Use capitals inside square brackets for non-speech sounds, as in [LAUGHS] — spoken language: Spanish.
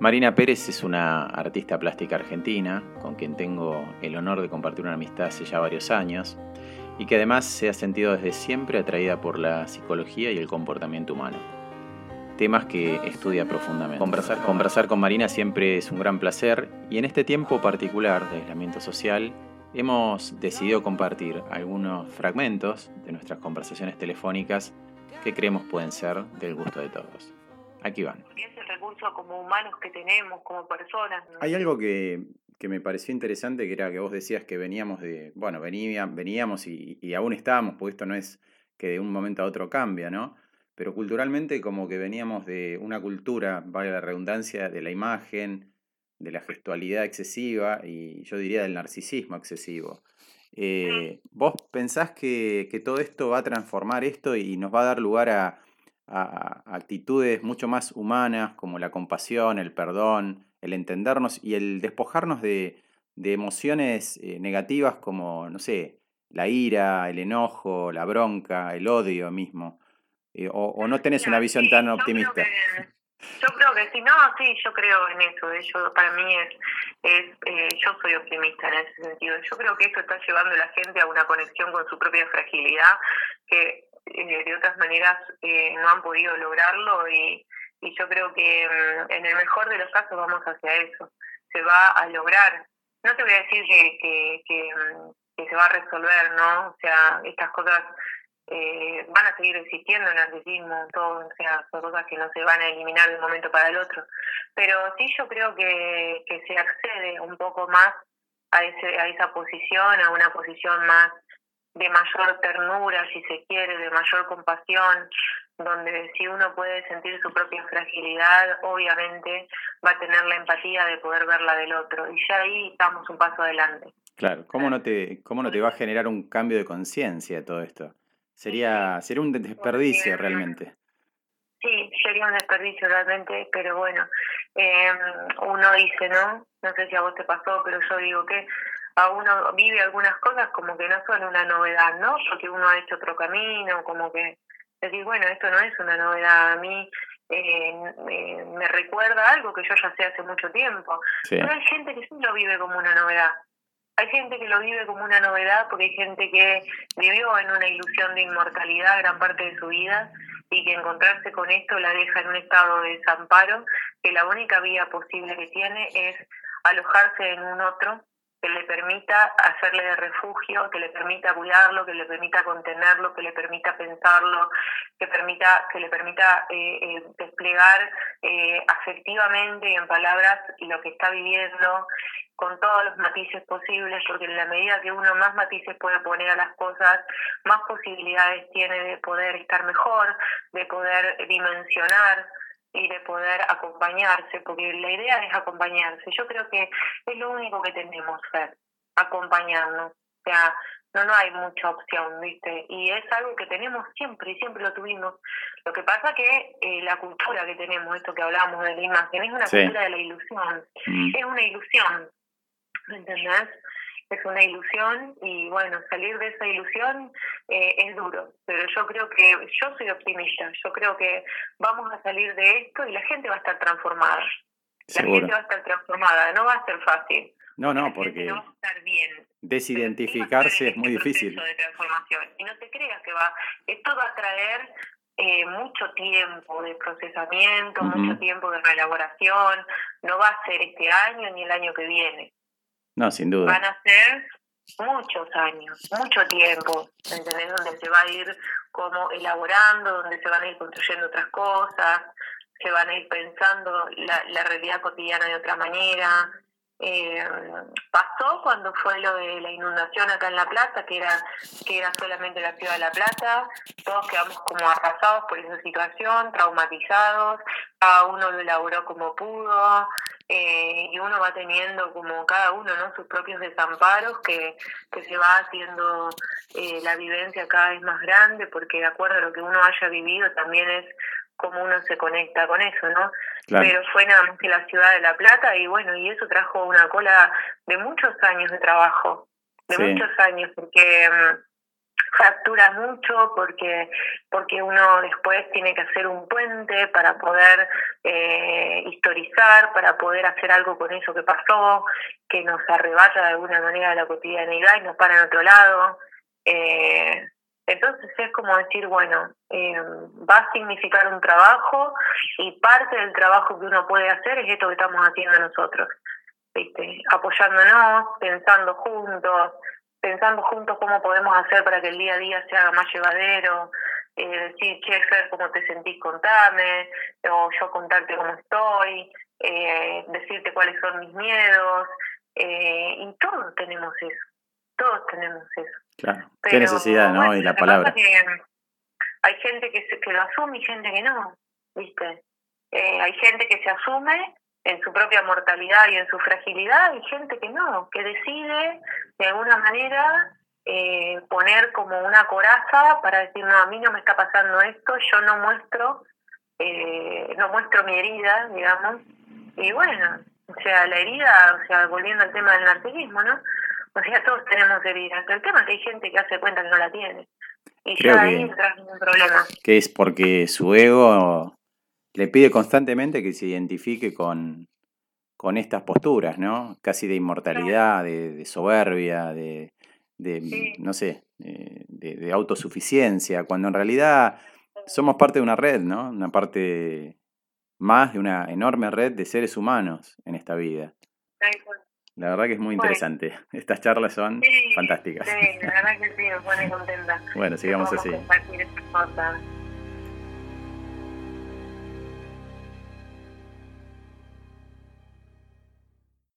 Marina Pérez es una artista plástica argentina con quien tengo el honor de compartir una amistad hace ya varios años y que además se ha sentido desde siempre atraída por la psicología y el comportamiento humano. Temas que estudia profundamente. Conversar, conversar con Marina siempre es un gran placer y en este tiempo particular de aislamiento social hemos decidido compartir algunos fragmentos de nuestras conversaciones telefónicas que creemos pueden ser del gusto de todos. Aquí van. Es el recurso como humanos que tenemos, como personas. Hay algo que, que, me pareció interesante, que era que vos decías que veníamos de, bueno, venía, veníamos y, y, aún estábamos, porque esto no es que de un momento a otro cambia, ¿no? Pero culturalmente como que veníamos de una cultura, vale la redundancia, de la imagen, de la gestualidad excesiva y yo diría del narcisismo excesivo. Eh, ¿Vos pensás que, que todo esto va a transformar esto y nos va a dar lugar a a, actitudes mucho más humanas como la compasión, el perdón, el entendernos y el despojarnos de, de emociones eh, negativas como, no sé, la ira, el enojo, la bronca, el odio mismo. Eh, o, o, no tenés una visión tan optimista? Yo creo que sí, no, sí, yo creo en eso. Yo, para mí es, es eh, yo soy optimista en ese sentido. Yo creo que esto está llevando a la gente a una conexión con su propia fragilidad que eh, de otras maneras eh, no han podido lograrlo y, y yo creo que mm, en el mejor de los casos vamos hacia eso. Se va a lograr. No te voy a decir que, que, que, mm, que se va a resolver, ¿no? O sea, estas cosas eh, van a seguir existiendo en el narcisismo, todo, o sea, son cosas que no se van a eliminar de un momento para el otro. Pero sí yo creo que, que se accede un poco más a, ese, a esa posición, a una posición más de mayor ternura, si se quiere, de mayor compasión, donde si uno puede sentir su propia fragilidad, obviamente va a tener la empatía de poder ver la del otro. Y ya ahí estamos un paso adelante. Claro, ¿cómo no te, cómo no te va a generar un cambio de conciencia todo esto? Sería, sería un desperdicio realmente. Sí, sería un desperdicio realmente, pero bueno, eh, uno dice, ¿no? No sé si a vos te pasó, pero yo digo que a uno vive algunas cosas como que no son una novedad, ¿no? Porque uno ha hecho otro camino, como que decir, bueno, esto no es una novedad a mí. Eh, me, me, recuerda algo que yo ya sé hace mucho tiempo. Sí. Pero hay gente que sí lo vive como una novedad. Hay gente que lo vive como una novedad porque hay gente que vivió en una ilusión de inmortalidad gran parte de su vida y que encontrarse con esto la deja en un estado de desamparo, que la única vía posible que tiene es alojarse en un otro que le permita hacerle de refugio, que le permita cuidarlo, que le permita contenerlo, que le permita pensarlo, que permita que le permita eh, eh, desplegar eh, afectivamente y en palabras lo que está viviendo con todos los matices posibles, porque en la medida que uno más matices puede poner a las cosas, más posibilidades tiene de poder estar mejor, de poder dimensionar y de poder acompañarse, porque la idea es acompañarse. Yo creo que es lo único que tenemos que hacer, acompañarnos. O sea, no, no hay mucha opción, ¿viste? Y es algo que tenemos siempre y siempre lo tuvimos. Lo que pasa que eh, la cultura que tenemos, esto que hablamos de la imagen, es una cultura de la ilusión. Mm. Es una ilusión, ¿me entendés? Es una ilusión y bueno, salir de esa ilusión eh, es duro, pero yo creo que yo soy optimista, yo creo que vamos a salir de esto y la gente va a estar transformada. La gente va a estar transformada, no va a ser fácil. No, no, porque no va a estar bien. desidentificarse es muy difícil. De transformación. Y no te creas que va, esto va a traer eh, mucho tiempo de procesamiento, uh -huh. mucho tiempo de reelaboración, no va a ser este año ni el año que viene. No, sin duda. Van a ser muchos años, mucho tiempo, ¿entendés? Donde se va a ir como elaborando, donde se van a ir construyendo otras cosas, se van a ir pensando la, la realidad cotidiana de otra manera. Eh, pasó cuando fue lo de la inundación acá en La Plata, que era, que era solamente la ciudad de La Plata, todos quedamos como arrasados por esa situación, traumatizados, cada uno lo elaboró como pudo, eh, y uno va teniendo como cada uno no sus propios desamparos que, que se va haciendo eh, la vivencia cada vez más grande porque de acuerdo a lo que uno haya vivido también es como uno se conecta con eso, ¿no? Claro. Pero fue nada más que la ciudad de La Plata y bueno, y eso trajo una cola de muchos años de trabajo, de sí. muchos años, porque um, fractura mucho porque porque uno después tiene que hacer un puente para poder eh, historizar, para poder hacer algo con eso que pasó, que nos arrebata de alguna manera la cotidianidad y nos para en otro lado. Eh, entonces es como decir, bueno, eh, va a significar un trabajo y parte del trabajo que uno puede hacer es esto que estamos haciendo nosotros, ¿viste? apoyándonos, pensando juntos, pensando juntos cómo podemos hacer para que el día a día se haga más llevadero, eh, decir, che, Fer, ¿cómo te sentís? Contame, o yo contarte cómo estoy, eh, decirte cuáles son mis miedos, eh, y todos tenemos eso, todos tenemos eso. Claro, qué necesidad, ¿no? y la palabra. hay gente que, se, que lo asume y gente que no, ¿viste? Eh, hay gente que se asume en su propia mortalidad y en su fragilidad y gente que no, que decide de alguna manera eh, poner como una coraza para decir, no, a mí no me está pasando esto, yo no muestro, eh, no muestro mi herida, digamos, y bueno, o sea, la herida, o sea, volviendo al tema del narcisismo, ¿no? O sea, todos tenemos heridas. El tema es que hay gente que hace cuenta que no la tiene. Y ya ahí entra un problema. Que es porque su ego le pide constantemente que se identifique con, con estas posturas, ¿no? Casi de inmortalidad, de, soberbia, de, de no sé, de, de, autosuficiencia, cuando en realidad somos parte de una red, ¿no? Una parte más de una enorme red de seres humanos en esta vida. La verdad que es muy interesante. [LAUGHS] Estas charlas son fantásticas. Sí, la verdad que sí, me pone contenta. [LAUGHS] Bueno, sigamos así.